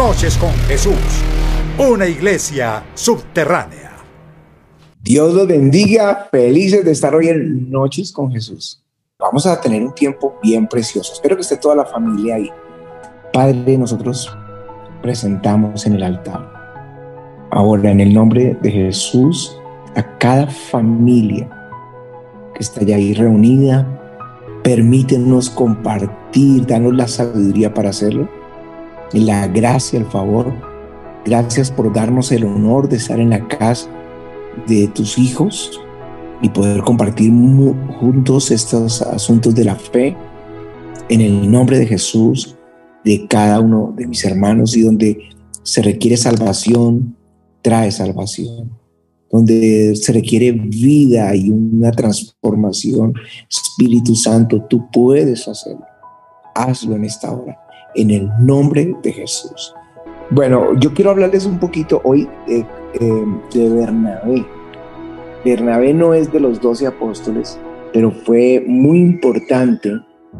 Noches con Jesús, una iglesia subterránea. Dios los bendiga, felices de estar hoy en Noches con Jesús. Vamos a tener un tiempo bien precioso. Espero que esté toda la familia ahí. Padre, nosotros presentamos en el altar. Ahora, en el nombre de Jesús, a cada familia que está ahí reunida, permítenos compartir, danos la sabiduría para hacerlo, la gracia, el favor. Gracias por darnos el honor de estar en la casa de tus hijos y poder compartir juntos estos asuntos de la fe en el nombre de Jesús de cada uno de mis hermanos y donde se requiere salvación, trae salvación. Donde se requiere vida y una transformación, Espíritu Santo, tú puedes hacerlo. Hazlo en esta hora, en el nombre de Jesús. Bueno, yo quiero hablarles un poquito hoy de, eh, de Bernabé. Bernabé no es de los doce apóstoles, pero fue muy importante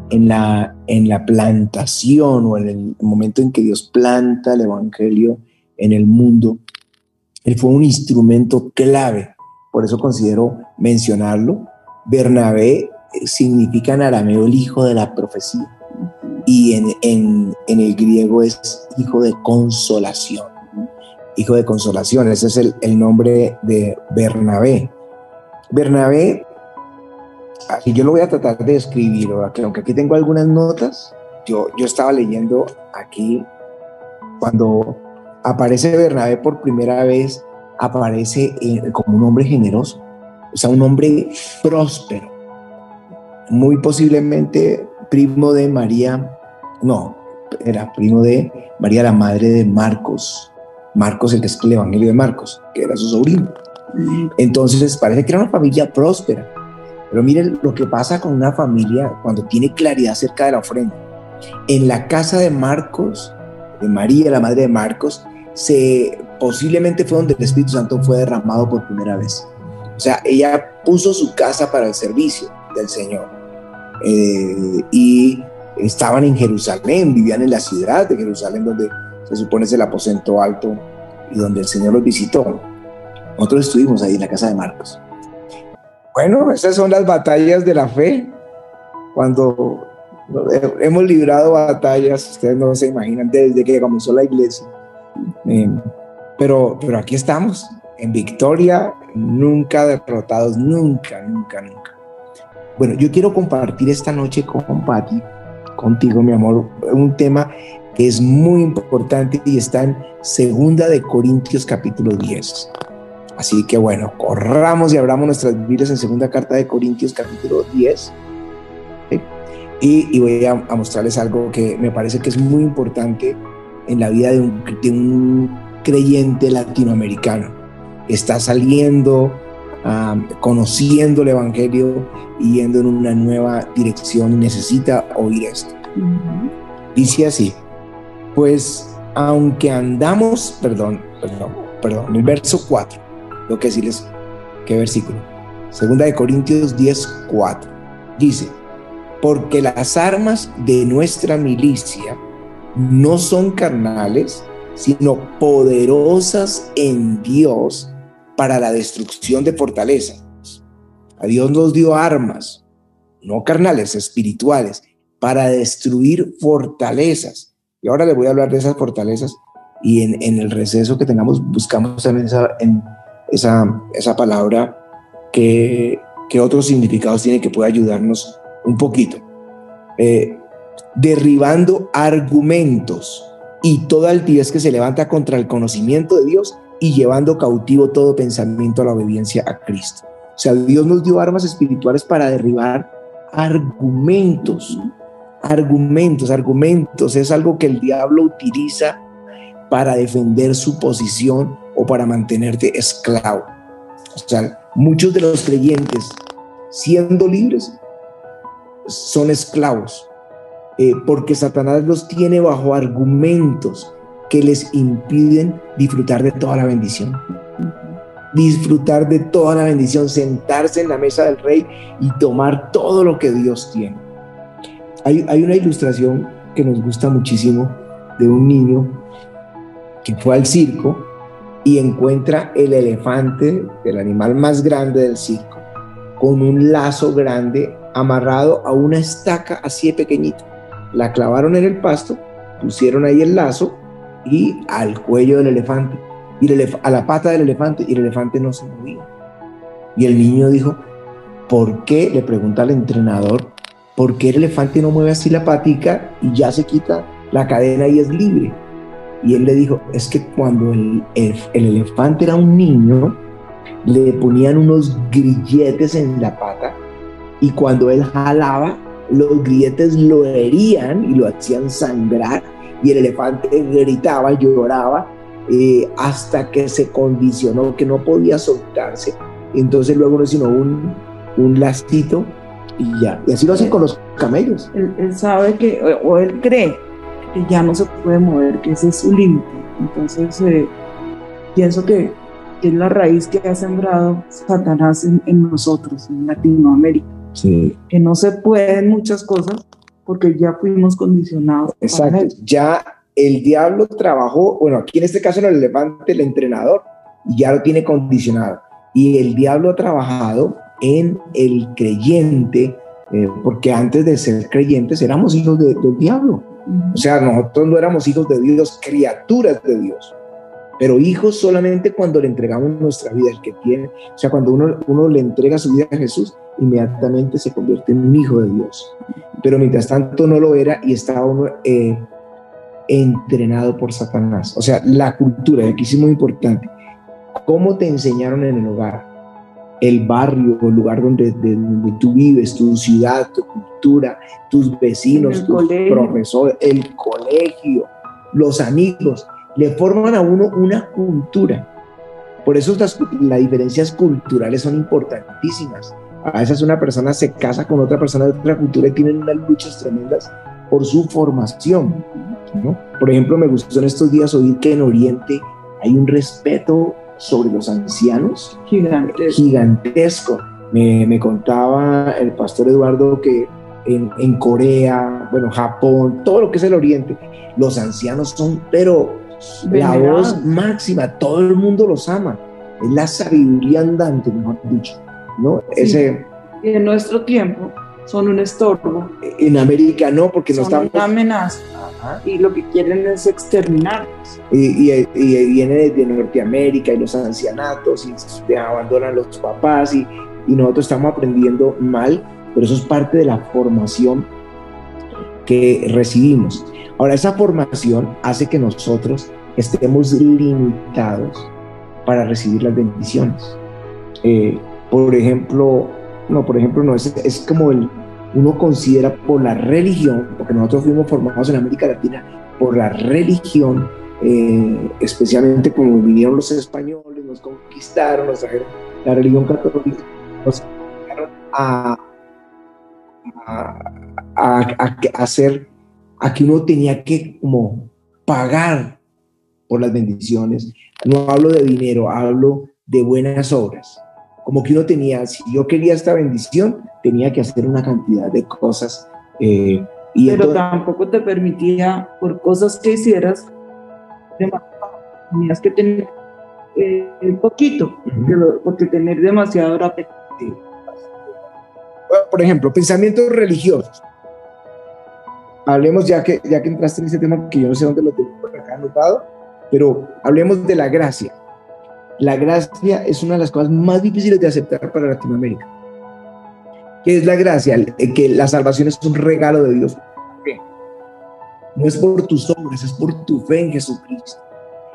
en la, en la plantación o en el momento en que Dios planta el Evangelio en el mundo. Él fue un instrumento clave, por eso considero mencionarlo. Bernabé eh, significa en arameo el hijo de la profecía y en, en, en el griego es hijo de consolación. Hijo de consolación, ese es el, el nombre de Bernabé. Bernabé Así yo lo voy a tratar de escribir, aunque aquí tengo algunas notas, yo, yo estaba leyendo aquí cuando aparece Bernabé por primera vez, aparece eh, como un hombre generoso, o sea, un hombre próspero, muy posiblemente primo de María, no, era primo de María, la madre de Marcos, Marcos, el que es el Evangelio de Marcos, que era su sobrino. Entonces parece que era una familia próspera. Pero miren lo que pasa con una familia cuando tiene claridad acerca de la ofrenda. En la casa de Marcos, de María, la madre de Marcos, se posiblemente fue donde el Espíritu Santo fue derramado por primera vez. O sea, ella puso su casa para el servicio del Señor. Eh, y estaban en Jerusalén, vivían en la ciudad de Jerusalén, donde se supone es el aposento alto y donde el Señor los visitó. Nosotros estuvimos ahí en la casa de Marcos. Bueno, esas son las batallas de la fe. Cuando hemos librado batallas, ustedes no se imaginan, desde que comenzó la iglesia. Eh, pero, pero aquí estamos, en victoria, nunca derrotados, nunca, nunca, nunca. Bueno, yo quiero compartir esta noche con Patti, contigo, mi amor, un tema que es muy importante y está en Segunda de Corintios capítulo 10. Así que bueno, corramos y abramos nuestras Biblias en segunda carta de Corintios capítulo 10. Y, voy a, mostrarles algo que me parece que es muy importante en la vida de un, creyente latinoamericano. Está saliendo, conociendo el Evangelio y yendo en una nueva dirección necesita oír esto. Dice así, pues aunque andamos, perdón, perdón, perdón, el verso 4 tengo que decirles qué versículo. Segunda de Corintios 10, 4. Dice, porque las armas de nuestra milicia no son carnales, sino poderosas en Dios para la destrucción de fortalezas. A Dios nos dio armas, no carnales, espirituales, para destruir fortalezas. Y ahora les voy a hablar de esas fortalezas y en, el receso que tengamos buscamos en, esa, esa palabra que, que, otros significados tiene que puede ayudarnos un poquito. Eh, derribando argumentos y toda altivez que se levanta contra el conocimiento de Dios y llevando cautivo todo pensamiento a la obediencia a Cristo. O sea, Dios nos dio armas espirituales para derribar argumentos. Argumentos, argumentos. Es algo que el diablo utiliza para defender su posición o para mantenerte esclavo. O sea, muchos de los creyentes, siendo libres, son esclavos, eh, porque Satanás los tiene bajo argumentos que les impiden disfrutar de toda la bendición. Disfrutar de toda la bendición, sentarse en la mesa del rey y tomar todo lo que Dios tiene. Hay, hay una ilustración que nos gusta muchísimo de un niño que fue al circo y encuentra el elefante, el animal más grande del circo, con un lazo grande amarrado a una estaca así de pequeñita. La clavaron en el pasto, pusieron ahí el lazo y al cuello del elefante, y a la pata del elefante, y el elefante no se movía. Y el niño dijo, ¿por qué? Le pregunta al entrenador, ¿por qué el elefante no mueve así la patica y ya se quita la cadena y es libre? Y él le dijo, es que cuando el, elefante era un niño, le ponían unos grilletes en la pata y cuando él jalaba, los grilletes lo herían y lo hacían sangrar y el elefante gritaba, lloraba eh, hasta que se condicionó que no podía soltarse. Entonces luego no sino un, un lastito y ya. Y así lo hacen con los camellos. Él, sabe que, o él cree que ya no se puede mover, que ese es su límite. Entonces, eh, pienso que, es la raíz que ha sembrado Satanás en, nosotros, en Latinoamérica. Sí. Que no se pueden muchas cosas porque ya fuimos condicionados. Exacto. Ya el diablo trabajó, bueno, aquí en este caso en el elefante, el entrenador, ya lo tiene condicionado. Y el diablo ha trabajado en el creyente, eh, porque antes de ser creyentes éramos hijos del diablo. O sea, nosotros no éramos hijos de Dios, criaturas de Dios, pero hijos solamente cuando le entregamos nuestra vida, el que tiene, o sea, cuando uno, uno le entrega su vida a Jesús, inmediatamente se convierte en un hijo de Dios. Pero mientras tanto no lo era y estaba uno eh, entrenado por Satanás. O sea, la cultura, aquí sí muy importante, ¿cómo te enseñaron en el hogar? el barrio, el lugar donde, donde, tú vives, tu ciudad, tu cultura, tus vecinos, tus profesores, el colegio, los amigos, le forman a uno una cultura. Por eso las, las diferencias culturales son importantísimas. A veces una persona se casa con otra persona de otra cultura y tienen unas luchas tremendas por su formación. ¿no? Por ejemplo, me gustó en estos días oír que en Oriente hay un respeto sobre los ancianos gigantesco. Me, contaba el pastor Eduardo que en, Corea, bueno, Japón, todo lo que es el Oriente, los ancianos son, pero la voz máxima, todo el mundo los ama. Es la sabiduría andante, mejor dicho. ¿No? Ese, en nuestro tiempo son un estorbo. En América no, porque no estamos... una amenaza y lo que quieren es exterminarlos. Y, viene de Norteamérica y los ancianatos y abandonan los papás y, y nosotros estamos aprendiendo mal, pero eso es parte de la formación que recibimos. Ahora, esa formación hace que nosotros estemos limitados para recibir las bendiciones. Eh, por ejemplo, no, por ejemplo, no, es, es como el, uno considera por la religión, porque nosotros fuimos formados en América Latina por la religión, eh, especialmente como vinieron los españoles, nos conquistaron, nos trajeron la religión católica, nos trajeron a, a, hacer, a que uno tenía que como pagar por las bendiciones. No hablo de dinero, hablo de buenas obras como que uno tenía, si yo quería esta bendición, tenía que hacer una cantidad de cosas. Eh, y Pero tampoco te permitía, por cosas que hicieras, tenías que tener eh, poquito, porque tener demasiado era Por ejemplo, pensamientos religiosos. Hablemos ya que, ya que entraste en ese tema, que yo no sé dónde lo tengo por acá anotado, pero hablemos de la gracia la gracia es una de las cosas más difíciles de aceptar para Latinoamérica. ¿Qué es la gracia? Que la salvación es un regalo de Dios. No es por tus obras, es por tu fe en Jesucristo.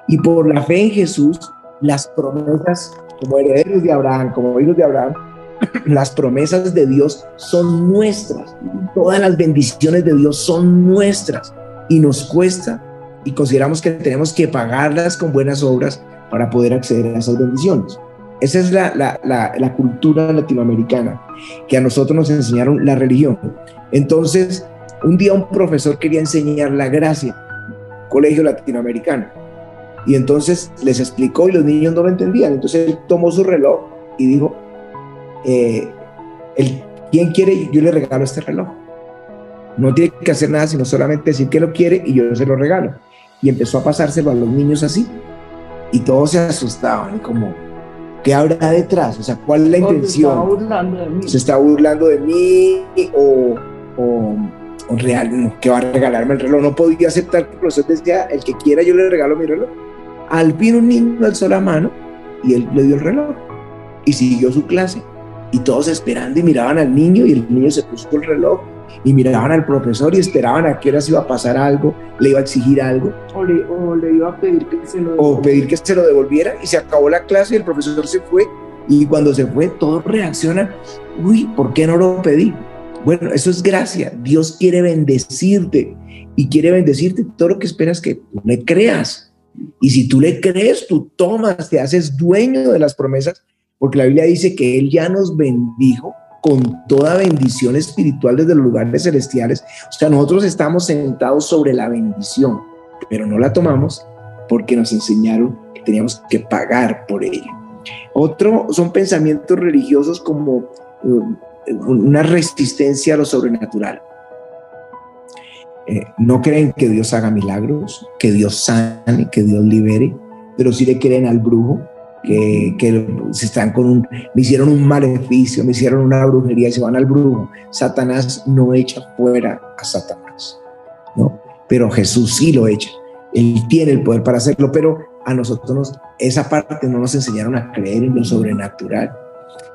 Y por la fe en Jesús, las promesas, como herederos de Abraham, como hijos de Abraham, las promesas de Dios son nuestras. Todas las bendiciones de Dios son nuestras. Y nos cuesta y consideramos que tenemos que pagarlas con buenas obras para poder acceder a esas bendiciones. Esa es la, la, la, cultura latinoamericana, que a nosotros nos enseñaron la religión. Entonces, un día un profesor quería enseñar la gracia, colegio latinoamericano, y entonces les explicó y los niños no lo entendían. Entonces él tomó su reloj y dijo, eh, el, ¿quién quiere? Yo le regalo este reloj. No tiene que hacer nada, sino solamente decir que lo quiere y yo se lo regalo. y empezó a pasárselo a los niños así. Y todos se asustaban, como, ¿qué habrá detrás? O sea, ¿cuál es la intención? Se está burlando de mí. ¿Se está burlando de mí o, o, o real, que va a regalarme el reloj? No podía aceptar que el profesor decía, el que quiera yo le regalo mi reloj. Al fin un niño alzó la mano y él le dio el reloj y siguió su clase. Y todos esperando y miraban al niño y el niño se puso el reloj y miraban al profesor y esperaban a qué horas iba a pasar algo, le iba a exigir algo O le, o le iba a pedir que se lo o pedir que se lo devolviera y se acabó la clase y el profesor se fue y cuando se fue todos reaccionan, uy, ¿por qué no lo pedí? Bueno, eso es gracia, Dios quiere bendecirte y quiere bendecirte todo lo que esperas que tú le creas. Y si tú le crees, tú tomas, te haces dueño de las promesas, porque la Biblia dice que Él ya nos bendijo con toda bendición espiritual desde los lugares celestiales. O sea, nosotros estamos sentados sobre la bendición, pero no la tomamos porque nos enseñaron que teníamos que pagar por ello. Otro son pensamientos religiosos como um, una resistencia a lo sobrenatural. Eh, no creen que Dios haga milagros, que Dios sane, que Dios libere, pero sí le creen al brujo, que, se están con un, me hicieron un maleficio, me hicieron una brujería y se van al brujo. Satanás no echa fuera a Satanás, ¿no? Pero Jesús sí lo echa. Él tiene el poder para hacerlo, pero a nosotros nos, esa parte no nos enseñaron a creer en lo sobrenatural.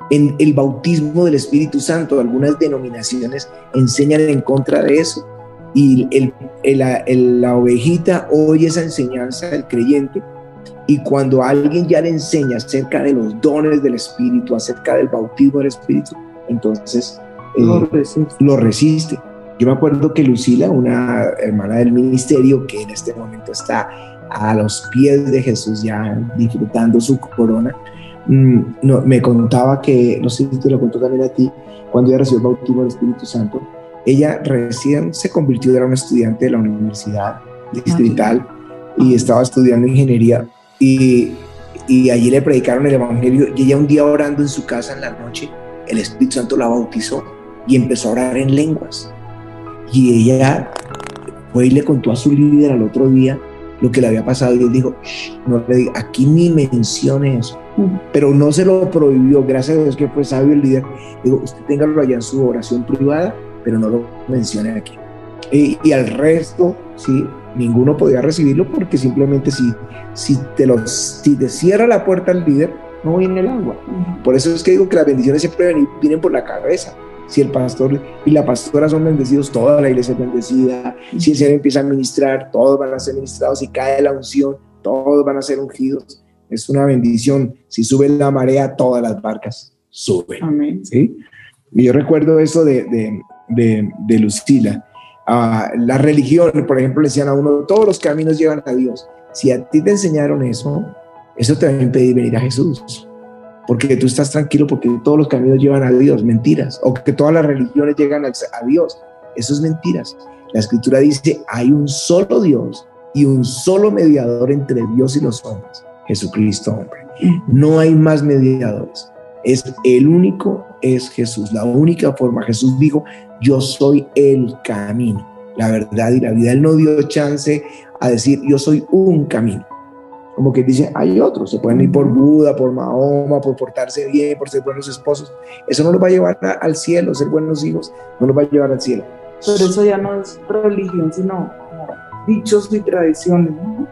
En el bautismo del Espíritu Santo, algunas denominaciones enseñan en contra de eso. Y el, el, el, la ovejita oye esa enseñanza del creyente y cuando alguien ya le enseña acerca de los dones del Espíritu, acerca del bautismo del Espíritu, entonces eh, Lo resiste. lo resiste. Yo me acuerdo que Lucila, una hermana del ministerio que en este momento está a los pies de Jesús ya disfrutando su corona, mm, no, me contaba que, no sé si te lo contó también a ti, cuando ella recibió el bautismo del Espíritu Santo, ella recién se convirtió, era una estudiante de la universidad distrital y estaba estudiando ingeniería y, y allí le predicaron el Evangelio y ella un día orando en su casa en la noche, el Espíritu Santo la bautizó y empezó a orar en lenguas. Y ella fue y le contó a su líder al otro día lo que le había pasado y él dijo, "Shh, no le diga, aquí ni mencione eso. Pero no se lo prohibió, gracias a Dios que fue sabio el líder. Digo, usted téngalo allá en su oración privada, pero no lo mencione aquí. Y, y al resto, sí, ninguno podía recibirlo porque simplemente si, si, te lo, si te cierra la puerta al líder, no viene el agua. Por eso es que digo que las bendiciones siempre vienen, vienen por la cabeza. Si el pastor y la pastora son bendecidos, toda la iglesia es bendecida. Si el Señor empieza a ministrar, todos van a ser ministrados. Si cae la unción, todos van a ser ungidos. Es una bendición. Si sube la marea, todas las barcas suben. Amén. ¿sí? Y yo recuerdo eso de, de, de, de Lucila. La religión, por ejemplo, le decían a uno, todos los caminos llevan a Dios. Si a ti te enseñaron eso, eso te va a impedir venir a Jesús. Porque tú estás tranquilo porque todos los caminos llevan a Dios, mentiras. O que todas las religiones llegan a, a Dios, eso es mentiras. La escritura dice, hay un solo Dios y un solo mediador entre Dios y los hombres, Jesucristo hombre. No hay más mediadores. Es el único, es Jesús. La única forma. Jesús dijo, yo soy el camino, la verdad y la vida. Él no dio chance a decir, yo soy un camino. Como que dice, hay otros, se pueden ir por Buda, por Mahoma, por portarse bien, por ser buenos esposos. Eso no los va a llevar a, al cielo, ser buenos hijos, no los va a llevar al cielo. Pero eso ya no es religión, sino dichos y tradiciones. ¿no?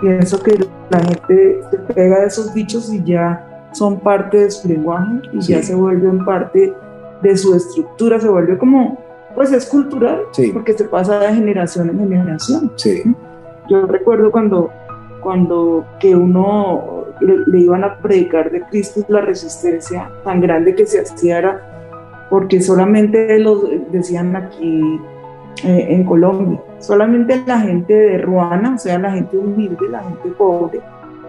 Pienso que la gente se pega de esos dichos y ya son parte de su lenguaje y Sí. ya se vuelven parte de su estructura, se vuelve como, pues es cultural, Sí. porque se pasa de generación en generación. Sí, Yo recuerdo cuando, cuando que uno le, le iban a predicar de Cristo la resistencia tan grande que se hacía era porque solamente los decían aquí eh, en Colombia, solamente la gente de Ruana, o sea, la gente humilde, la gente pobre,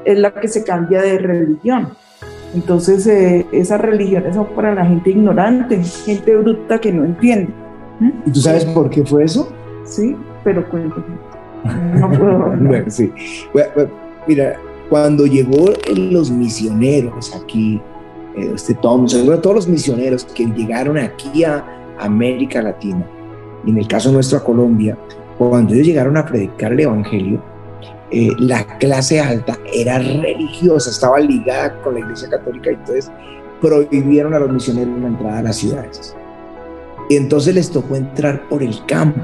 es la que se cambia de religión. Entonces, eh, esas religiones son para la gente ignorante, gente bruta que no entiende. ¿Y tú sabes por qué fue eso? Sí, pero cuéntame. No puedo. Bueno, sí. Bueno, bueno, mira, cuando llegó los misioneros aquí, eh, este Thompson, bueno, todos los misioneros que llegaron aquí a América Latina, y en el caso nuestro a Colombia, cuando ellos llegaron a predicar el Evangelio, eh, la clase alta era religiosa, estaba ligada con la Iglesia Católica y entonces prohibieron a los misioneros la entrada a las ciudades. Y entonces les tocó entrar por el campo.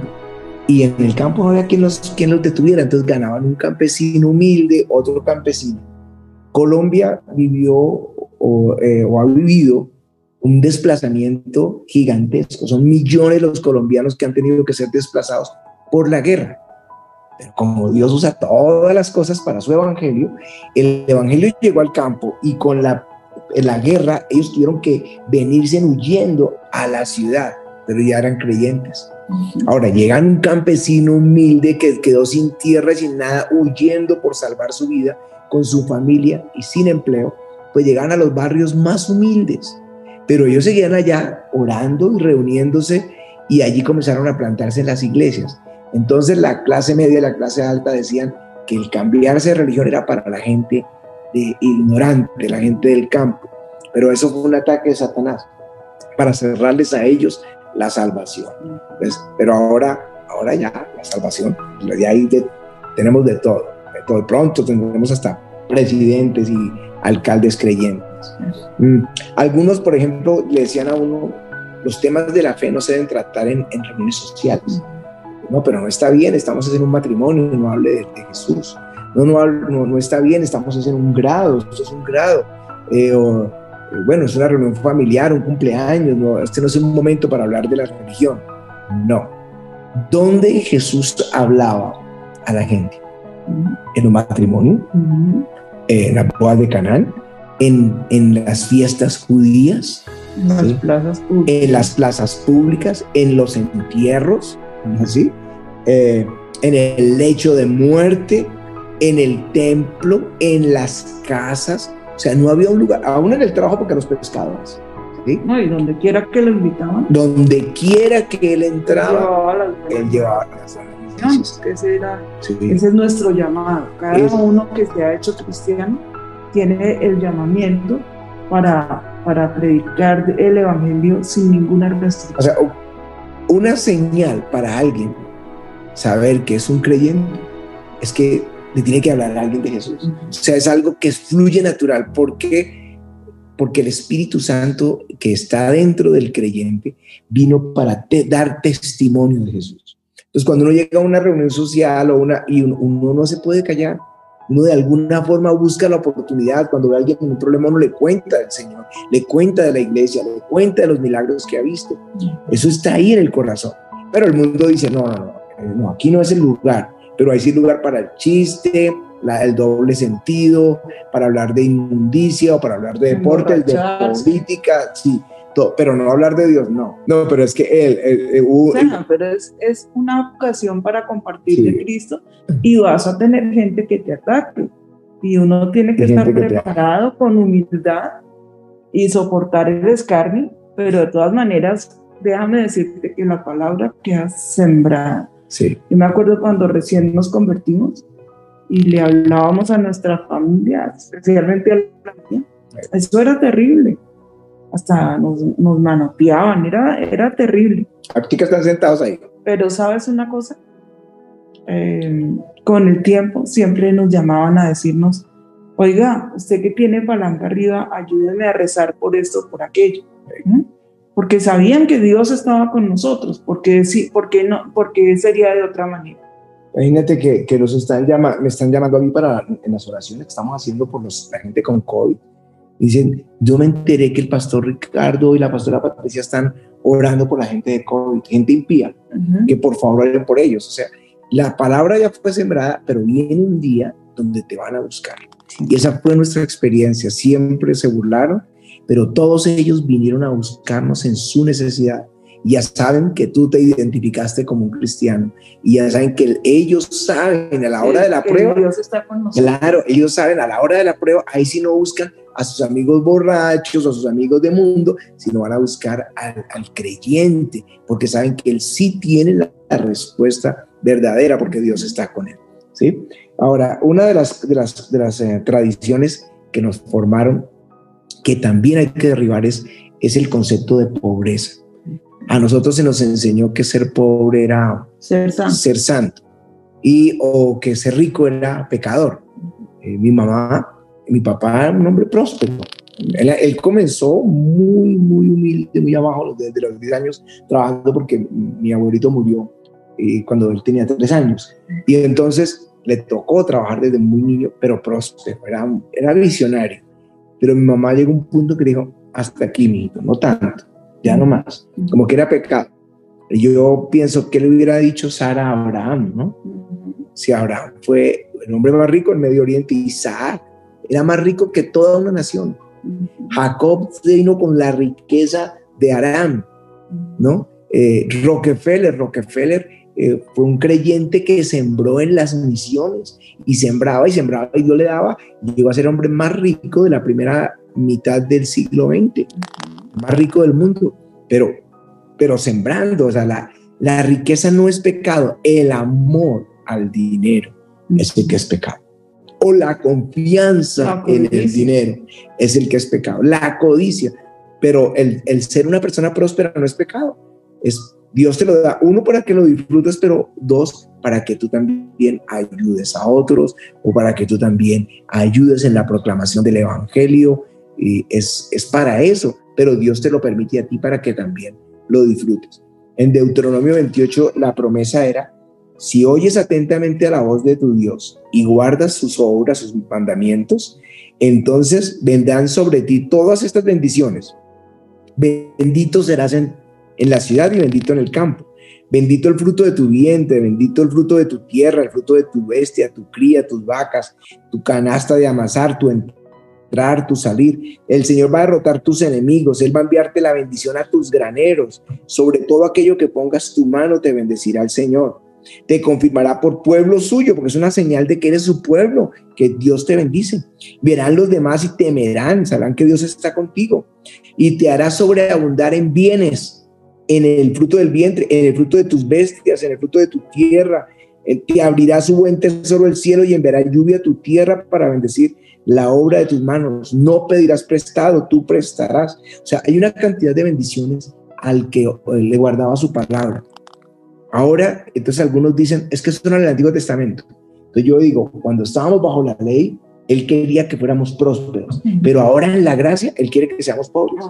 Y en el campo no había quien los, quien los detuviera, entonces ganaban un campesino humilde, otro campesino. Colombia vivió o, eh, o ha vivido un desplazamiento gigantesco. Son millones los colombianos que han tenido que ser desplazados por la guerra. Pero como Dios usa todas las cosas para su evangelio, el evangelio llegó al campo y con la, la guerra ellos tuvieron que venirse huyendo a la ciudad, pero ya eran creyentes. Ahora llegan un campesino humilde que quedó sin tierra, sin nada, huyendo por salvar su vida con su familia y sin empleo, pues llegan a los barrios más humildes. Pero ellos seguían allá orando y reuniéndose y allí comenzaron a plantarse en las iglesias. Entonces la clase media y la clase alta decían que el cambiarse de religión era para la gente de ignorante, la gente del campo. Pero eso fue un ataque de Satanás para cerrarles a ellos la salvación. Pues, pero ahora, ahora ya la salvación, de ahí tenemos de todo, de todo. Pronto tendremos hasta presidentes y alcaldes creyentes. Mm. Algunos, por ejemplo, le decían a uno, los temas de la fe no se deben tratar en reuniones sociales. No, pero no está bien, estamos en un matrimonio, no hable de, Jesús. No, no, no, está bien, estamos en un grado, esto es un grado. Eh, o, eh, bueno, es una reunión familiar, un cumpleaños, no, este no es un momento para hablar de la religión. No. ¿Dónde Jesús hablaba a la gente? En un matrimonio, en la boda de Canaán, en, en las fiestas judías, en las, plazas en las plazas públicas, en los entierros, así, eh, en el lecho de muerte, en el templo, en las casas. O sea, no había un lugar, aún en el trabajo porque los pescadores. ¿sí? No, y donde quiera que lo invitaban. Donde quiera que él entraba, él llevaba las ese, era, ese es nuestro llamado. Cada uno que se ha hecho cristiano tiene el llamamiento para, para predicar el Evangelio sin ninguna restricción. O sea, una señal para alguien saber que es un creyente es que le tiene que hablar a alguien de Jesús. O sea, es algo que fluye natural. ¿Por qué? Porque el Espíritu Santo que está dentro del creyente vino para dar testimonio de Jesús. Entonces, cuando uno llega a una reunión social o una, y uno no se puede callar, uno de alguna forma busca la oportunidad, cuando ve a alguien con un problema, uno le cuenta del Señor, le cuenta de la iglesia, le cuenta de los milagros que ha visto. Eso está ahí en el corazón. Pero el mundo dice, no, no, no, eh, no aquí no es el lugar, pero hay sí lugar para el chiste, la, el doble sentido, para hablar de inmundicia o para hablar de deportes, de política, sí pero no hablar de Dios, no. No, pero es que él... pero es, es, una ocasión para compartir de Cristo y vas a tener gente que te ataque. Y uno tiene que estar preparado con humildad y soportar el escarnio, pero de todas maneras, déjame decirte que la palabra que has sembrado. Sí. Yo me acuerdo cuando recién nos convertimos y le hablábamos a nuestra familia, especialmente a la familia. Eso era terrible hasta nos, nos manoteaban, era, era terrible. Que están sentados ahí. Pero sabes una cosa, em, con el tiempo siempre nos llamaban a decirnos, oiga, usted que tiene palanca arriba, ayúdeme a rezar por esto, por aquello. Porque sabían que Dios estaba con nosotros, porque sí, porque no, porque sería de otra manera. Imagínate que, que los están llama, me están llamando a mí para en las oraciones que estamos haciendo por los, la gente con COVID Dicen, yo me enteré que el pastor Ricardo y la pastora Patricia están orando por la gente de COVID, gente impía, que por favor oren por ellos. O sea, la palabra ya fue sembrada, pero viene un día donde te van a buscar. Y esa fue nuestra experiencia. Siempre se burlaron, pero todos ellos vinieron a buscarnos en su necesidad. Y ya saben que tú te identificaste como un cristiano. Y ya saben que ellos saben a la hora de la prueba. Dios está con nosotros. Claro, ellos saben a la hora de la prueba, ahí sí no buscan a sus amigos borrachos o a sus amigos de mundo, sino van a buscar al, creyente, porque saben que él sí tiene la, respuesta verdadera, porque Dios está con él. ¿sí? Ahora, una de las, de las, de las eh, tradiciones que nos formaron, que también hay que derribar, es, es el concepto de pobreza. A nosotros se nos enseñó que ser pobre era ser santo. Ser santo. y o que ser rico era pecador. Eh, mi mamá, mi papá era un hombre próspero. Él, comenzó muy, muy humilde, muy abajo, desde los 10 años, trabajando porque mi abuelito murió eh, cuando él tenía 3 años. Y entonces le tocó trabajar desde muy niño, pero próspero, era, era visionario. Pero mi mamá llegó a un punto que dijo, hasta aquí, mijito, no tanto, ya no más, como que era pecado. Yo pienso que le hubiera dicho Sara a Abraham, ¿no? Si Abraham fue el hombre más rico en Medio Oriente, Isaac era más rico que toda una nación. Jacob vino con la riqueza de Aram, ¿no? Eh, Rockefeller, Rockefeller eh, fue un creyente que sembró en las misiones y sembraba y sembraba y Dios le daba y llegó a ser el hombre más rico de la primera mitad del siglo XX, más rico del mundo, pero, pero sembrando, o sea, la, la riqueza no es pecado, el amor al dinero es el que es pecado o la confianza en el dinero es el que es pecado. La codicia. Pero el, el, ser una persona próspera no es pecado. Es Dios te lo da, uno, para que lo disfrutes, pero dos, para que tú también ayudes a otros o para que tú también ayudes en la proclamación del Evangelio. Y es, es para eso, pero Dios te lo permite a ti para que también lo disfrutes. En Deuteronomio 28 la promesa era si oyes atentamente a la voz de tu Dios y guardas sus obras, sus mandamientos, entonces vendrán sobre ti todas estas bendiciones. Bendito serás en, la ciudad y bendito en el campo. Bendito el fruto de tu vientre, bendito el fruto de tu tierra, el fruto de tu bestia, tu cría, tus vacas, tu canasta de amasar, tu entrar, tu salir. El Señor va a derrotar tus enemigos, Él va a enviarte la bendición a tus graneros. Sobre todo aquello que pongas tu mano te bendecirá el Señor te confirmará por pueblo suyo, porque es una señal de que eres su pueblo, que Dios te bendice. Verán los demás y temerán, sabrán que Dios está contigo y te hará sobreabundar en bienes, en el fruto del vientre, en el fruto de tus bestias, en el fruto de tu tierra. Te abrirá su buen tesoro el cielo y enviará lluvia a tu tierra para bendecir la obra de tus manos. No pedirás prestado, tú prestarás. O sea, hay una cantidad de bendiciones al que le guardaba su palabra. Ahora, entonces algunos dicen, es que eso era el Antiguo Testamento. Entonces yo digo, cuando estábamos bajo la ley, Él quería que fuéramos prósperos, pero ahora en la gracia, Él quiere que seamos pobres.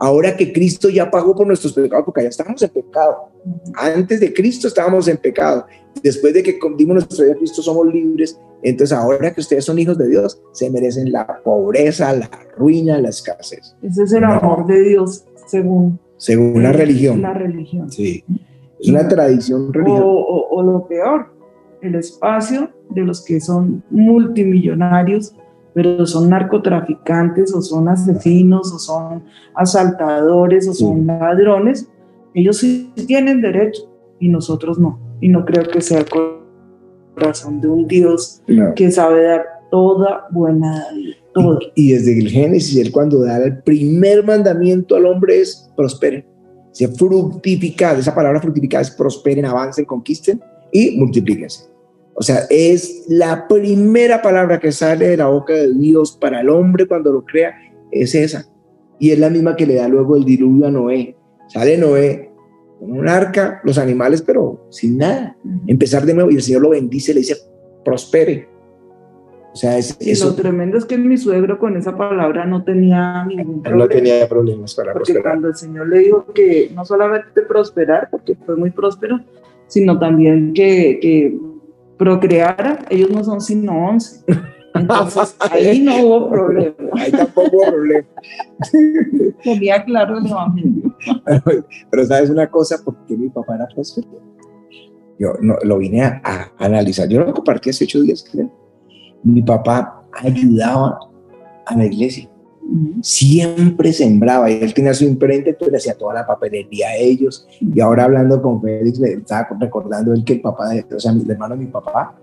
Ahora que Cristo ya pagó por nuestros pecados, porque ya estábamos en pecado. Antes de Cristo estábamos en pecado. Después de que dimos nuestra vida a Cristo, somos libres. Entonces ahora que ustedes son hijos de Dios, se merecen la pobreza, la ruina, la escasez. Ese es el amor de Dios, según... Según la religión. La religión. Sí. Es una tradición religiosa. O, lo peor, el espacio de los que son multimillonarios, pero son narcotraficantes o son asesinos o son asaltadores o son ladrones, ellos sí tienen derecho y nosotros no. Y no creo que sea el corazón de un Dios que sabe dar toda buena Todo. Y, y, desde el Génesis, él cuando da el primer mandamiento al hombre es prospere se fructificar, esa palabra fructificar es prosperen, avancen, conquisten y multiplíquense. O sea, es la primera palabra que sale de la boca de Dios para el hombre cuando lo crea, es esa. Y es la misma que le da luego el diluvio a Noé. Sale Noé con un arca, los animales, pero sin nada. Empezar de nuevo y el Señor lo bendice, le dice, prospere. O sea, es, y lo tremendo es que mi suegro con esa palabra no tenía ningún problema. No tenía problemas para porque cuando el Señor le dijo que no solamente prosperar, porque fue muy próspero, sino también que, que procreara, ellos no son sino 11. Entonces, ahí no hubo problema. Ahí tampoco hubo problema. Tenía claro el evangelio. Pero, sabes una cosa, ¿por qué mi papá era próspero? Yo no, lo vine a, a, analizar. Yo lo compartí hace ocho días, creo mi papá ayudaba a la iglesia. Siempre sembraba y él tenía su imprenta, entonces le hacía toda la papelería a ellos. Y ahora hablando con Félix, me estaba recordando él que el papá, de, o sea, el hermano de mi papá,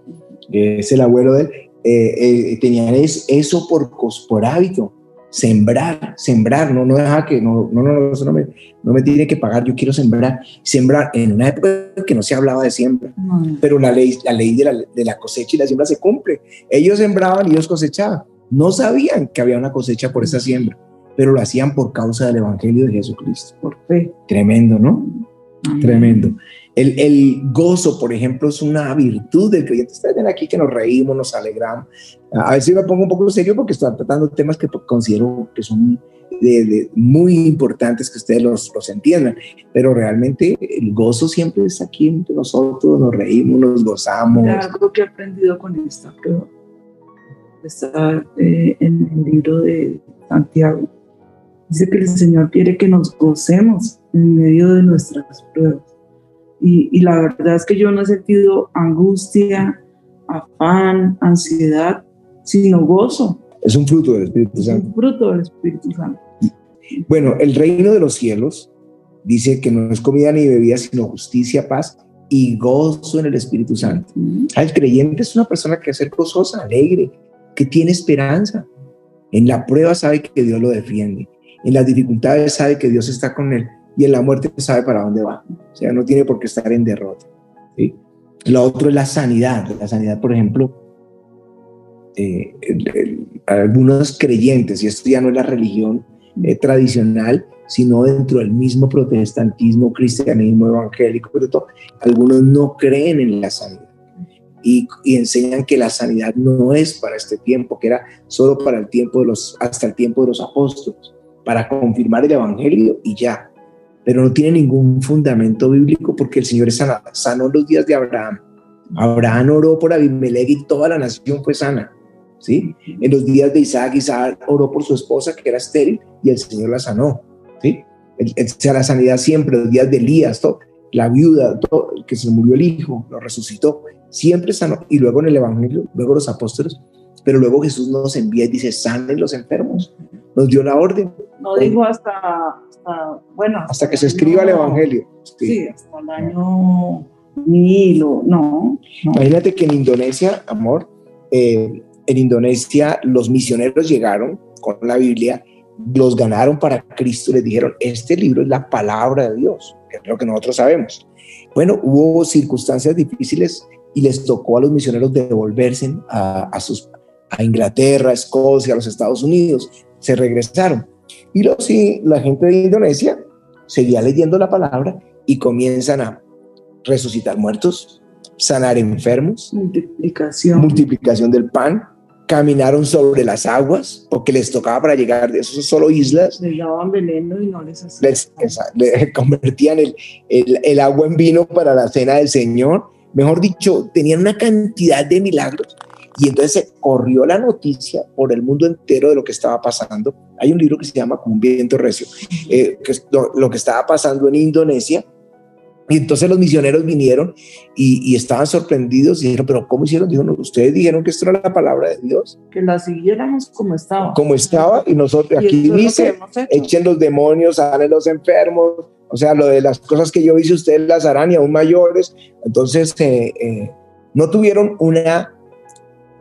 es el abuelo de él, eh, eh, tenían eso por, por hábito sembrar, sembrar, no, no deja que, no, no, no, no, me, no me tiene que pagar, yo quiero sembrar, sembrar en una época que no se hablaba de siembra, pero la ley, la ley de la, de la cosecha y la siembra se cumple. Ellos sembraban y ellos cosechaban. No sabían que había una cosecha por esa siembra, pero lo hacían por causa del Evangelio de Jesucristo. Por fe. Tremendo, ¿no? Tremendo. El, el, gozo, por ejemplo, es una virtud del creyente. Ustedes ven aquí que nos reímos, nos alegramos. A veces me pongo un poco serio porque están tratando temas que considero que son de, muy importantes que ustedes los, los, entiendan, pero realmente el gozo siempre está aquí entre nosotros, nos reímos, nos gozamos. Algo que he aprendido con esta prueba está eh, en el libro de Santiago. Dice que el Señor quiere que nos gocemos en medio de nuestras pruebas. Y, y la verdad es que yo no he sentido angustia, afán, ansiedad, sino gozo. Es un fruto del Espíritu Santo. Es un fruto del Espíritu Santo. Bueno, el reino de los cielos dice que no es comida ni bebida, sino justicia, paz y gozo en el Espíritu Santo. El creyente es una persona que es gozosa, alegre, que tiene esperanza. En la prueba sabe que Dios lo defiende. En las dificultades sabe que Dios está con él. Y en la muerte sabe para dónde va. O sea, no tiene por qué estar en derrota. Lo otro es la sanidad. La sanidad, por ejemplo, eh, algunos creyentes, y esto ya no es la religión eh, tradicional, sino dentro del mismo protestantismo, cristianismo evangélico, pero todo, algunos no creen en la sanidad y, enseñan que la sanidad no es para este tiempo, que era solo para el tiempo de los, hasta el tiempo de los apóstoles, para confirmar el evangelio y ya. Pero no tiene ningún fundamento bíblico porque el Señor es sanado, sanó los días de Abraham. Abraham oró por Abimelech y toda la nación fue sana. ¿sí? En los días de Isaac, Isaac oró por su esposa que era estéril y el Señor la sanó, ¿sí? O sea, la sanidad siempre, los días de Elías, todo, la viuda, todo, que se murió el hijo, lo resucitó, siempre sanó. Y luego en el Evangelio, luego los apóstoles, pero luego Jesús nos envía y dice, sanen los enfermos. Nos dio la orden. No dijo hasta, bueno. Hasta que se escriba el Evangelio. Sí, hasta el año mil o no, Imagínate que en Indonesia, amor, eh, en Indonesia los misioneros llegaron con la Biblia, los ganaron para Cristo, les dijeron, este libro es la palabra de Dios, que es lo que nosotros sabemos. Bueno, hubo circunstancias difíciles y les tocó a los misioneros devolverse a, sus, a Inglaterra, a Escocia, a los Estados Unidos. Se regresaron. Y los, y la gente de Indonesia seguía leyendo la palabra y comienzan a resucitar muertos, sanar enfermos, multiplicación, multiplicación del pan, caminaron sobre las aguas porque les tocaba para llegar de esos solo islas. Les daban veneno y no les hacían. convertían el, el, el, agua en vino para la cena del Señor. Mejor dicho, tenían una cantidad de milagros. Y entonces se corrió la noticia por el mundo entero de lo que estaba pasando. Hay un libro que se llama Como un viento recio, eh, que lo que estaba pasando en Indonesia y entonces los misioneros vinieron y, estaban sorprendidos y dijeron, pero ¿cómo hicieron? Dijeron, ustedes dijeron que esto era la palabra de Dios. Que la siguiéramos como estaba. Como estaba y nosotros aquí dice, echen los demonios, salen los enfermos, o sea, lo de las cosas que yo hice ustedes las harán y aún mayores. Entonces, eh, eh, no tuvieron una,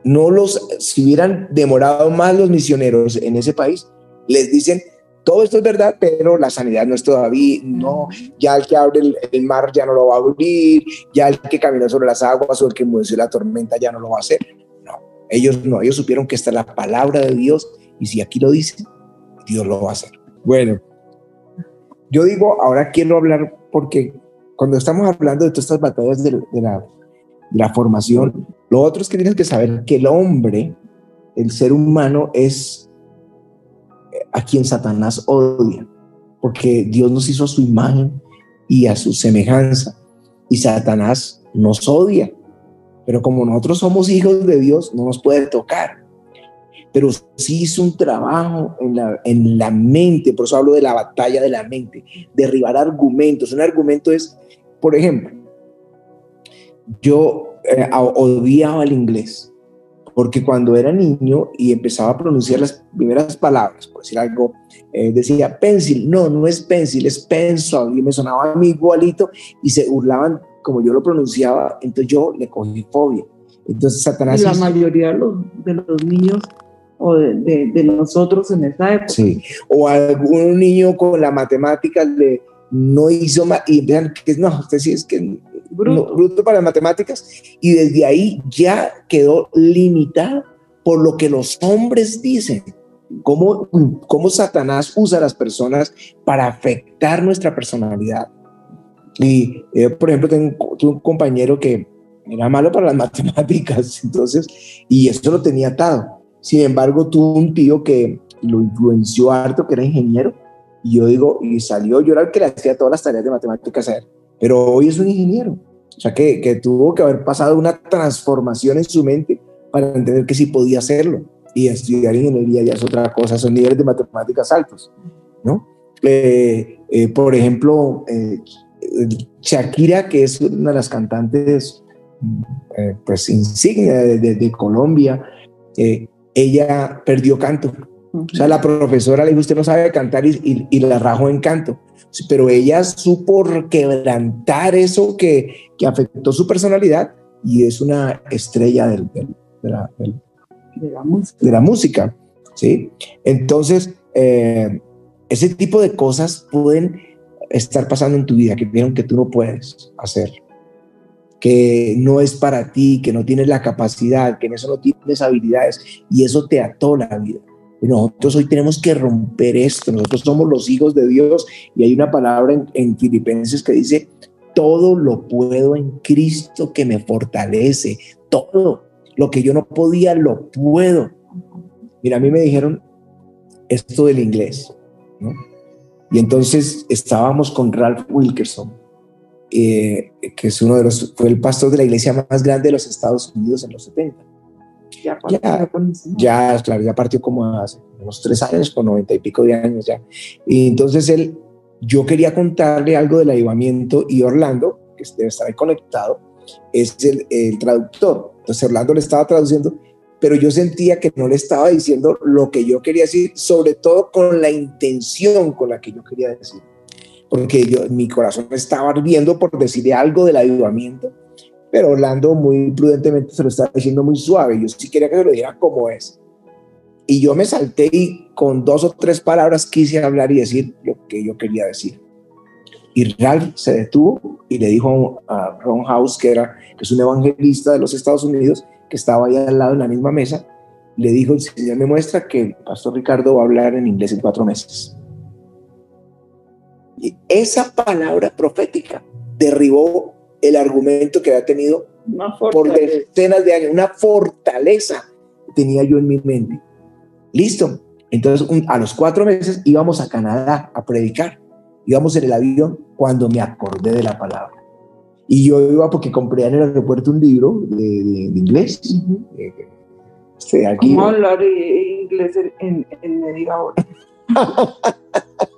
no los, si hubieran demorado más los misioneros en ese país, les dicen, todo esto es verdad, pero la sanidad no es todavía, no, ya el que abre el, mar ya no lo va a abrir, ya el que camina sobre las aguas o el que mueve la tormenta ya no lo va a hacer. No, ellos no, ellos supieron que esta es la palabra de Dios y si aquí lo dice, Dios lo va a hacer. Bueno, yo digo, ahora quiero hablar porque cuando estamos hablando de todas estas batallas de, la, de la formación, lo otro es que tienes que saber que el hombre, el ser humano, es a quien Satanás odia, porque Dios nos hizo a su imagen y a su semejanza, y Satanás nos odia, pero como nosotros somos hijos de Dios, no nos puede tocar. Pero sí hizo un trabajo en la, en la mente, por eso hablo de la batalla de la mente, derribar argumentos. Un argumento es, por ejemplo, yo eh, odiaba el inglés, porque cuando era niño y empezaba a pronunciar las primeras palabras, por decir algo, eh, decía pencil, no, no es pencil, es pencil, y me sonaba a mí igualito y se burlaban como yo lo pronunciaba, entonces yo le cogí fobia. Entonces Satanás... Y la mayoría de los, de los niños o de, de, nosotros en esa época. Sí, o algún niño con la matemática le no hizo más, y vean que no, usted sí es que bruto. para las matemáticas, y desde ahí ya quedó limitado por lo que los hombres dicen. Cómo, cómo Satanás usa a las personas para afectar nuestra personalidad. Y, eh, por ejemplo, tuve un compañero que era malo para las matemáticas, entonces, y eso lo tenía atado. Sin embargo, tuvo un tío que lo influenció harto, que era ingeniero, y yo digo, y salió, yo era el que le hacía todas las tareas de matemáticas a él, pero hoy es un ingeniero. O sea, que, que tuvo que haber pasado una transformación en su mente para entender que sí podía hacerlo. Y estudiar ingeniería ya es otra cosa, son niveles de matemáticas altos, ¿no? Eh, eh, por ejemplo, eh, Shakira, que es una de las cantantes pues insignia de, de Colombia, ella perdió canto o sea, la profesora le dijo, usted no sabe cantar y, y, la rajó en canto. Pero ella supo quebrantar eso que, que afectó su personalidad y es una estrella del, de, la, de, la, música. De la música ¿sí? Entonces, eh, ese tipo de cosas pueden estar pasando en tu vida que vieron que tú no puedes hacer, que no es para ti, que no tienes la capacidad, que en eso no tienes habilidades y eso te ató la vida. Nosotros hoy tenemos que romper esto. Nosotros somos los hijos de Dios y hay una palabra en, Filipenses que dice, todo lo puedo en Cristo que me fortalece. Todo lo que yo no podía, lo puedo. Mira, a mí me dijeron esto del inglés. Y entonces estábamos con Ralph Wilkerson, eh, que es uno de los, fue el pastor de la iglesia más grande de los Estados Unidos en los 70 ya, ya, claro, ya partió como hace unos tres años, con noventa y pico de años ya. Y entonces él, yo quería contarle algo del avivamiento y Orlando, que debe estar ahí conectado, es el, el traductor. Entonces Orlando le estaba traduciendo, pero yo sentía que no le estaba diciendo lo que yo quería decir, sobre todo con la intención con la que yo quería decir. Porque yo, mi corazón estaba ardiendo por decirle algo del avivamiento pero Orlando muy prudentemente se lo estaba diciendo muy suave. Yo sí quería que se lo dijera como es. Y yo me salté y con dos o tres palabras quise hablar y decir lo que yo quería decir. Y Ralph se detuvo y le dijo a Ron House, que, era, que es un evangelista de los Estados Unidos, que estaba ahí al lado en la misma mesa, le dijo, el Señor me muestra que el pastor Ricardo va a hablar en inglés en cuatro meses. Y esa palabra profética derribó el argumento que había tenido por decenas de años, una fortaleza tenía yo en mi mente. Listo. Entonces, a los cuatro meses íbamos a Canadá a predicar. Íbamos en el avión cuando me acordé de la palabra. Y yo iba porque compré en el aeropuerto un libro de, inglés. Eh, ¿Cómo hablar inglés en, en media hora?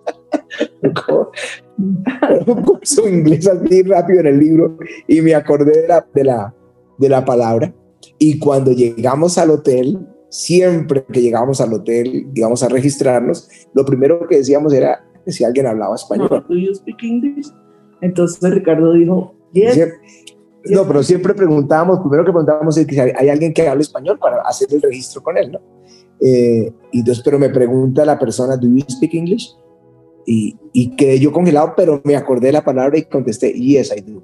un curso inglés así rápido en el libro y me acordé de la, de la, de la palabra. Y cuando llegamos al hotel, siempre que llegábamos al hotel, íbamos a registrarnos, lo primero que decíamos era si alguien hablaba español. No, you speak English? Entonces Ricardo dijo, yes. no, pero siempre preguntábamos, primero que preguntábamos si hay alguien que hable español para hacer el registro con él, ¿no? Eh, y entonces, pero me pregunta la persona, ¿do you speak English? Y, y, quedé yo congelado, pero me acordé de la palabra y contesté, yes, I do.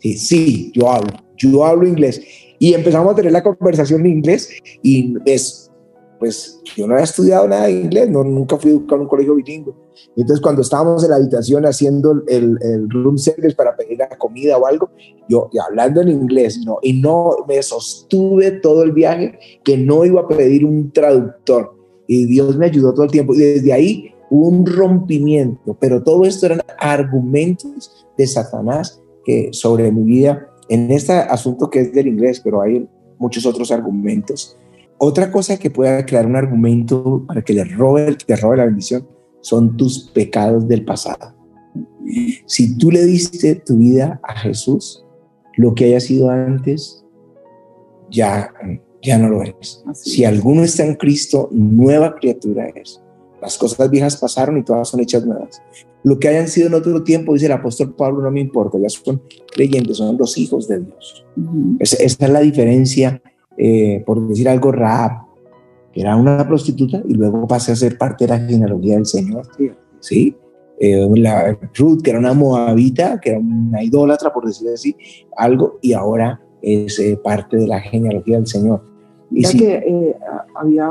Sí, sí, yo hablo, yo hablo inglés. Y empezamos a tener la conversación en inglés y es, pues yo no había estudiado nada de inglés, no, nunca fui educado en un colegio bilingüe. Entonces cuando estábamos en la habitación haciendo el, el room service para pedir la comida o algo, yo hablando en inglés, no, y no me sostuve todo el viaje que no iba a pedir un traductor. Y Dios me ayudó todo el tiempo. Y desde ahí un rompimiento, pero todo esto eran argumentos de Satanás que sobre mi vida, en este asunto que es del inglés, pero hay muchos otros argumentos. Otra cosa que pueda crear un argumento para que le robe, te robe la bendición son tus pecados del pasado. Si tú le diste tu vida a Jesús, lo que haya sido antes ya, ya no lo es. Si alguno está en Cristo, nueva criatura es. Las cosas viejas pasaron y todas son hechas nuevas. Lo que hayan sido en otro tiempo, dice el apóstol Pablo, no me importa, ya son creyentes, son los hijos de Dios. esa, es la diferencia, eh, por decir algo, Raab, que era una prostituta y luego pasé a ser parte de la genealogía del Señor. ¿sí? Eh, la Ruth, que era una moabita, que era una idólatra, por decir así, algo, y ahora es eh, parte de la genealogía del Señor. Y ya que había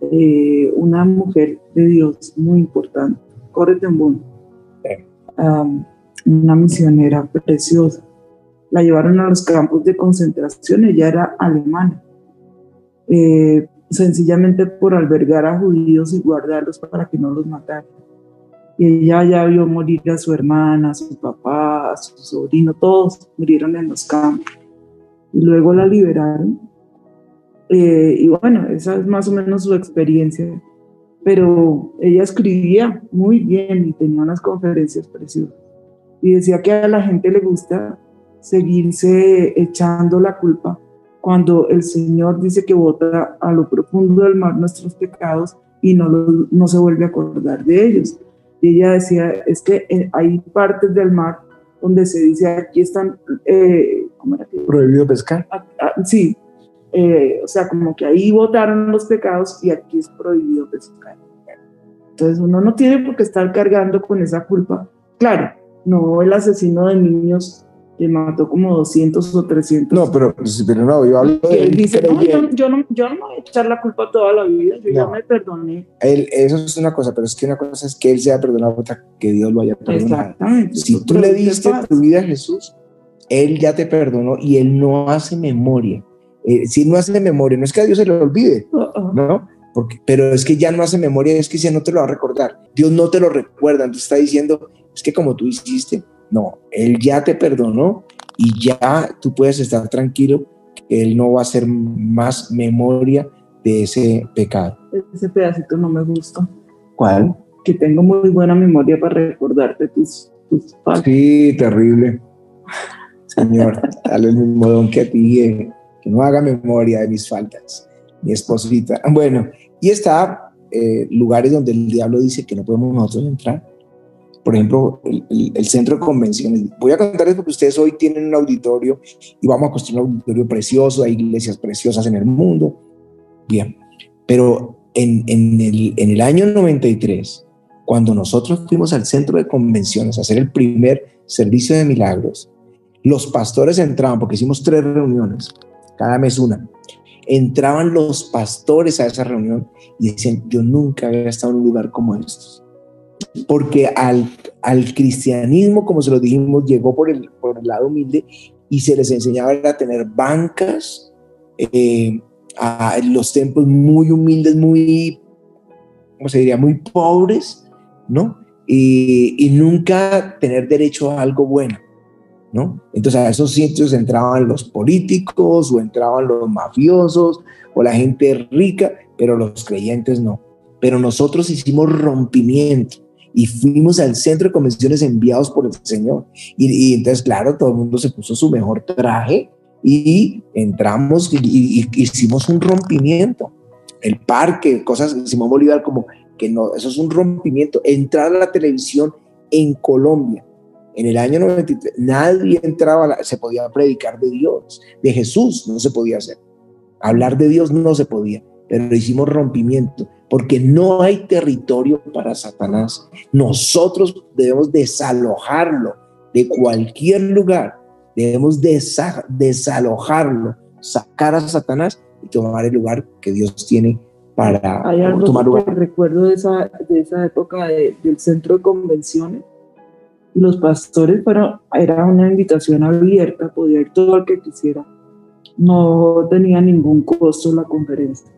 eh, una mujer de Dios muy importante, Corre Tembón. una misionera preciosa. La llevaron a los campos de concentración, ella era alemana, eh, sencillamente por albergar a judíos y guardarlos para que no los mataran. Y ella ya vio morir a su hermana, a su papá, a su sobrino, todos murieron en los campos. Y luego la liberaron. Eh, y bueno, esa es más o menos su experiencia. Pero ella escribía muy bien y tenía unas conferencias preciosas. Y decía que a la gente le gusta seguirse echando la culpa cuando el Señor dice que bota a lo profundo del mar nuestros pecados y no, no se vuelve a acordar de ellos. Y ella decía, es que eh, hay partes del mar donde se dice, aquí están, eh, ¿cómo era que? Prohibido pescar. Ah, ah, sí, eh, o sea, como que ahí votaron los pecados y aquí es prohibido pescar. Entonces uno no tiene por qué estar cargando con esa culpa. Claro, no el asesino de niños que mató como 200 o 300. No, pero, pero no, yo hablo de él. dice, no, yo, no, yo, no, me voy a echar la culpa toda la vida, yo ya me perdoné. Él, eso es una cosa, pero es que una cosa es que él sea perdonado, otra que Dios lo haya perdonado. Exactamente. Si tú le diste tu vida a Jesús, Él ya te perdonó y Él no hace memoria. Eh, si no hace memoria, no es que a Dios se le olvide, uh-uh. ¿no? Porque, pero es que ya no hace memoria, es que ya no te lo va a recordar. Dios no te lo recuerda, entonces está diciendo, es que como tú hiciste, no, Él ya te perdonó y ya tú puedes estar tranquilo que Él no va a hacer más memoria de ese pecado. Ese pedacito no me gusta. ¿Cuál? Que tengo muy buena memoria para recordarte tus, tus Sí, terrible. Señor, dale el mismo don que a ti, eh, que no haga memoria de mis faltas. Mi esposita. Bueno, y está eh, lugares donde el diablo dice que no podemos nosotros entrar por ejemplo, el, centro de convenciones. Voy a contarles porque ustedes hoy tienen un auditorio y vamos a construir un auditorio precioso, hay iglesias preciosas en el mundo. Bien, pero en, el, en el año 93, cuando nosotros fuimos al centro de convenciones a hacer el primer servicio de milagros, los pastores entraban, porque hicimos tres reuniones, cada mes una, entraban los pastores a esa reunión y decían, yo nunca había estado en un lugar como estos porque al, al cristianismo, como se lo dijimos, llegó por el, por el lado humilde y se les enseñaba a tener bancas, eh, a los templos muy humildes, muy, ¿cómo se diría?, muy pobres, ¿no? Y, y, nunca tener derecho a algo bueno, ¿no? Entonces a esos sitios entraban los políticos o entraban los mafiosos o la gente rica, pero los creyentes no. Pero nosotros hicimos rompimiento y fuimos al centro de convenciones enviados por el Señor. Y, entonces, claro, todo el mundo se puso su mejor traje y entramos y, hicimos un rompimiento. El parque, cosas Simón Bolívar como que no, eso es un rompimiento. Entrar a la televisión en Colombia en el año 93, nadie entraba, se podía predicar de Dios, de Jesús no se podía hacer. Hablar de Dios no se podía, pero hicimos rompimiento porque no hay territorio para Satanás. Nosotros debemos desalojarlo de cualquier lugar, debemos desalojarlo, sacar a Satanás y tomar el lugar que Dios tiene para ¿Hay algo tomar lugar. Recuerdo de esa, de esa época del centro de convenciones. Los pastores, pero era una invitación abierta, podía ir todo el que quisiera. No tenía ningún costo la conferencia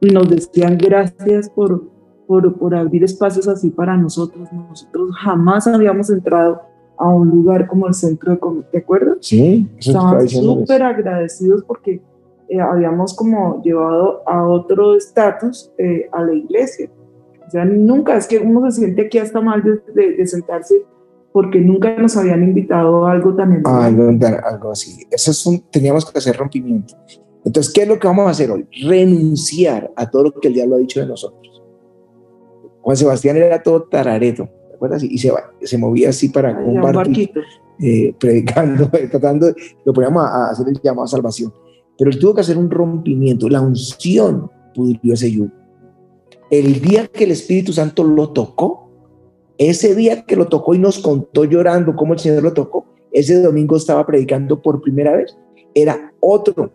y nos decían gracias por, por, por, abrir espacios así para nosotros. Nosotros jamás habíamos entrado a un lugar como el centro de ¿te acuerdas? Sí, estaban súper agradecidos porque eh, habíamos como llevado a otro estatus eh, a la iglesia. O sea, nunca, es que uno se siente aquí hasta mal de, de, sentarse porque nunca nos habían invitado a algo tan ah, algo, algo así. Eso es un, teníamos que hacer rompimiento. Entonces, ¿qué es lo que vamos a hacer hoy? Renunciar a todo lo que el diablo ha dicho de nosotros. Juan Sebastián era todo tarareto, ¿te acuerdas? Y se, se movía así para un barquito, eh, predicando, tratando, lo poníamos a, hacer el llamado a salvación. Pero él tuvo que hacer un rompimiento, la unción pudrió ese yugo. El día que el Espíritu Santo lo tocó, ese día que lo tocó y nos contó llorando cómo el Señor lo tocó, ese domingo estaba predicando por primera vez. Era otro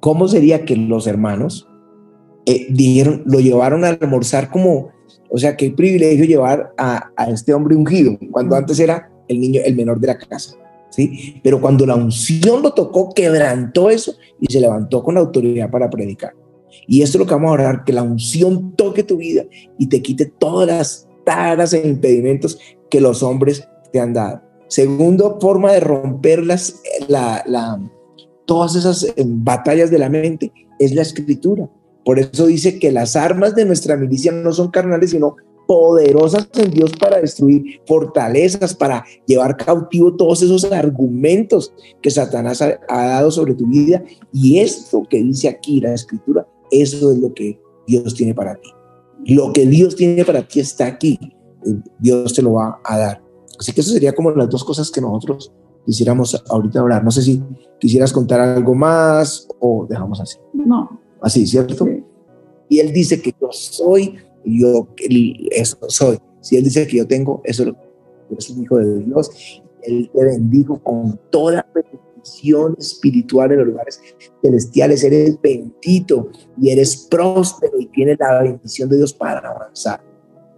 ¿Cómo sería que los hermanos eh, dijeron, lo llevaron a almorzar como, O sea, qué privilegio llevar a, a este hombre ungido, cuando antes era el niño, el menor de la casa. ¿sí? Pero cuando la unción lo tocó, quebrantó eso y se levantó con autoridad para predicar. Y esto es lo que vamos a orar, que la unción toque tu vida y te quite todas las taras e impedimentos que los hombres te han dado. Segundo, forma de romper las, la, la, todas esas eh, batallas de la mente es la escritura. Por eso dice que las armas de nuestra milicia no son carnales, sino poderosas en Dios para destruir fortalezas, para llevar cautivo todos esos argumentos que Satanás ha, dado sobre tu vida. Y esto que dice aquí la escritura, eso es lo que Dios tiene para ti. Lo que Dios tiene para ti está aquí. Eh, Dios te lo va a dar. Así que eso sería como las dos cosas que nosotros quisiéramos ahorita hablar. No sé si quisieras contar algo más o dejamos así. No. Así, ¿cierto? Y él dice que yo soy, yo eso soy. Si él dice que yo tengo, eso es el hijo de Dios. Él te bendijo con toda bendición espiritual en los lugares celestiales. Eres bendito y eres próspero y tienes la bendición de Dios para avanzar.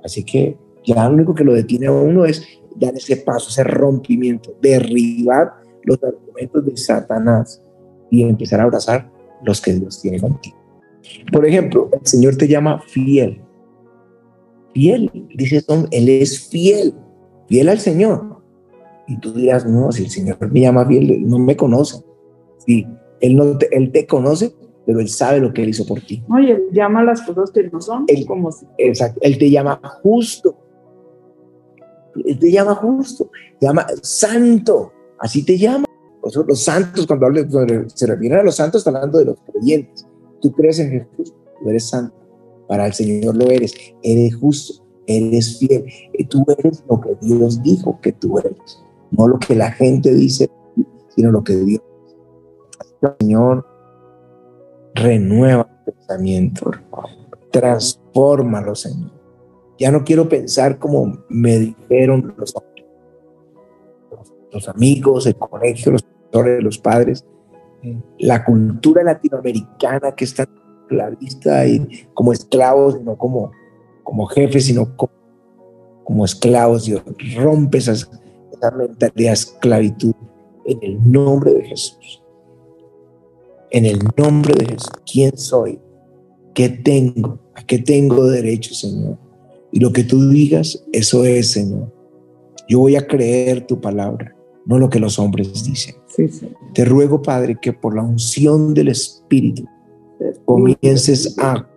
Así que ya lo único que lo detiene a uno es dar ese paso, ese rompimiento, derribar los argumentos de Satanás y empezar a abrazar los que Dios tiene contigo. Por ejemplo, el Señor te llama fiel. Fiel, dice Tom, Él es fiel, fiel al Señor. Y tú dirás, no, si el Señor me llama fiel, no me conoce. Sí, Él, no te, él te conoce, pero Él sabe lo que Él hizo por ti. Oye, Él llama las cosas que no son. Él, como Exacto, Él te llama justo. Él te llama justo, te llama santo, así te llama. Los santos, cuando, se refieren a los santos, está hablando de los creyentes. Tú crees en Jesús, tú eres santo. Para el Señor lo eres. Eres justo, eres fiel. Y tú eres lo que Dios dijo que tú eres. No lo que la gente dice, sino lo que Dios dice. Señor, renueva el pensamiento. Transfórmalo, Señor. Ya no quiero pensar como me dijeron los, amigos, el colegio, los los padres, la cultura latinoamericana que está la vista y como esclavos, no como, como jefes, sino como, como esclavos. Dios rompe esa mentalidad de esclavitud en el nombre de Jesús. En el nombre de Jesús. ¿Quién soy? ¿Qué tengo? ¿A qué tengo derecho, Señor? Y lo que tú digas, eso es, Señor. Yo voy a creer tu palabra no lo que los hombres dicen. Te ruego, Padre, que por la unción del Espíritu comiences a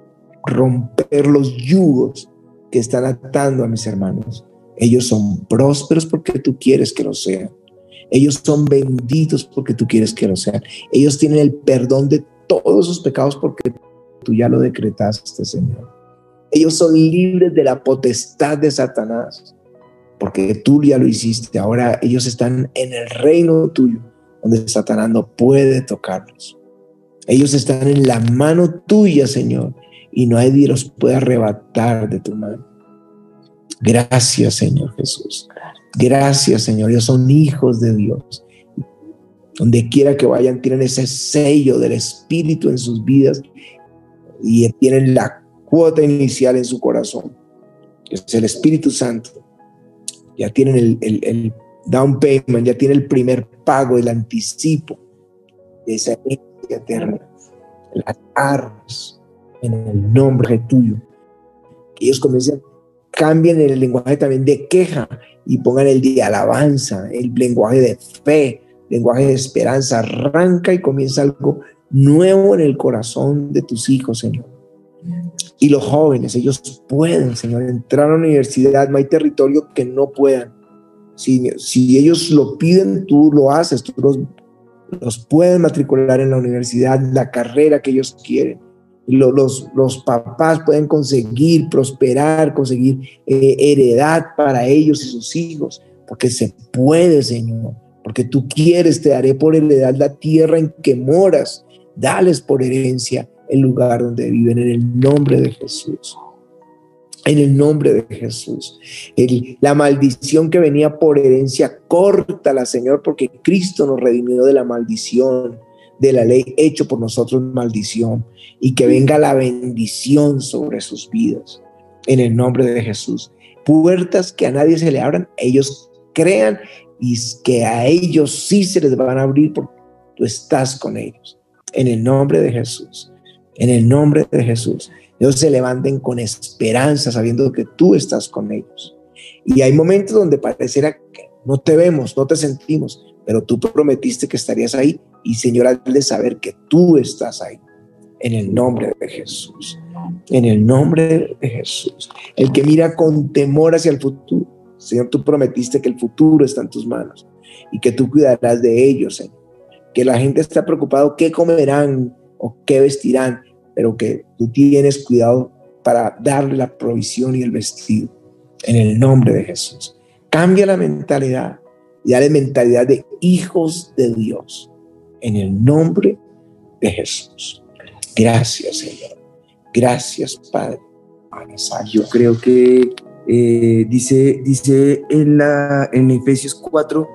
romper los yugos que están atando a mis hermanos. Ellos son prósperos porque tú quieres que lo sean. Ellos son benditos porque tú quieres que lo sean. Ellos tienen el perdón de todos sus pecados porque tú ya lo decretaste, Señor. Ellos son libres de la potestad de Satanás porque tú ya lo hiciste. Ahora ellos están en el reino tuyo, donde Satanás no puede tocarlos. Ellos están en la mano tuya, Señor, y no nadie los puede arrebatar de tu mano. Gracias, Señor Jesús. Gracias, Señor. Ellos son hijos de Dios. Donde quiera que vayan, tienen ese sello del Espíritu en sus vidas y tienen la cuota inicial en su corazón. Es el Espíritu Santo ya tienen el, el, down payment, ya tienen el primer pago, el anticipo de esa herencia eterna, las armas en el nombre tuyo. Que ellos comiencen, cambien el lenguaje también de queja y pongan el de alabanza, el lenguaje de fe, lenguaje de esperanza. Arranca y comienza algo nuevo en el corazón de tus hijos, Señor. Y los jóvenes, ellos pueden, Señor, entrar a la universidad. No hay territorio que no puedan. Si, si ellos lo piden, tú lo haces. Tú los, los pueden matricular en la universidad, la carrera que ellos quieren. Los, los, papás pueden conseguir prosperar, conseguir eh, heredad para ellos y sus hijos, porque se puede, Señor. Porque tú quieres, te daré por heredad la tierra en que moras. Dales por herencia el lugar donde viven en el nombre de Jesús. En el nombre de Jesús. la maldición que venía por herencia, la Señor, porque Cristo nos redimió de la maldición, de la ley hecho por nosotros maldición, y que venga la bendición sobre sus vidas. en el nombre de Jesús. Puertas que a nadie se le abran, ellos crean y que a ellos sí se les van a abrir porque tú estás con ellos. En el nombre de Jesús, en el nombre de Jesús. Ellos se levanten con esperanza sabiendo que tú estás con ellos. Y hay momentos donde pareciera que no te vemos, no te sentimos, pero tú prometiste que estarías ahí y Señor, hazle saber que tú estás ahí. En el nombre de Jesús. En el nombre de Jesús. El que mira con temor hacia el futuro. Señor, tú prometiste que el futuro está en tus manos y que tú cuidarás de ellos, Señor. Que la gente está preocupado qué comerán o qué vestirán, pero que tú tienes cuidado para darle la provisión y el vestido. En el nombre de Jesús. Cambia la mentalidad y dale mentalidad de hijos de Dios. En el nombre de Jesús. Gracias, Señor. Gracias, Padre. Yo creo que eh, dice, dice en, la, en Efesios 4,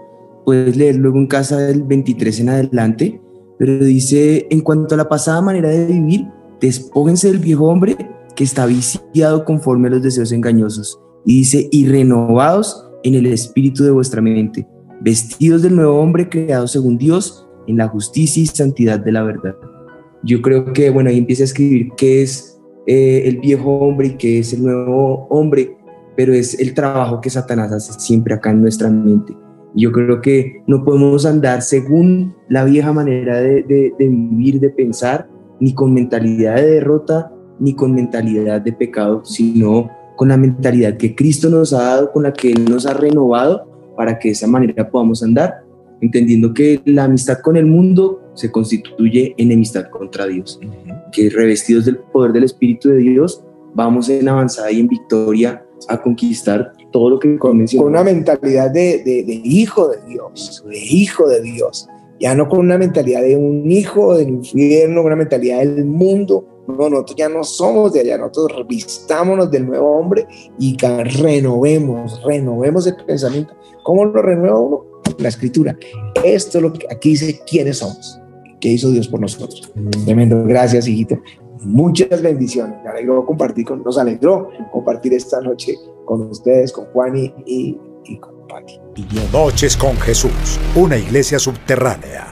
puedes leer luego en casa del 23 en adelante, pero dice, en cuanto a la pasada manera de vivir, despójense del viejo hombre que está viciado conforme a los deseos engañosos. Y dice, y renovados en el espíritu de vuestra mente, vestidos del nuevo hombre creado según Dios en la justicia y santidad de la verdad. Yo creo que, bueno, ahí empieza a escribir qué es eh, el viejo hombre y qué es el nuevo hombre, pero es el trabajo que Satanás hace siempre acá en nuestra mente. Yo creo que no podemos andar según la vieja manera de, de, de vivir, de pensar, ni con mentalidad de derrota, ni con mentalidad de pecado, sino con la mentalidad que Cristo nos ha dado, con la que Él nos ha renovado, para que de esa manera podamos andar, entendiendo que la amistad con el mundo se constituye enemistad contra Dios, que revestidos del poder del Espíritu de Dios, vamos en avanzada y en victoria a conquistar todo lo que con, con una mentalidad de, de, de, hijo de Dios, de hijo de Dios, ya no con una mentalidad de un hijo del infierno, una mentalidad del mundo. No, nosotros ya no somos de allá, nosotros revistámonos del nuevo hombre y renovemos, renovemos el pensamiento. ¿Cómo lo renueva uno? La escritura. Esto es lo que aquí dice quiénes somos, qué hizo Dios por nosotros. Tremendo, gracias, hijito. Muchas bendiciones. Me alegró compartir con, nos alegró compartir esta noche con ustedes, con Juan y, y, y con Pati. Noches con Jesús, una iglesia subterránea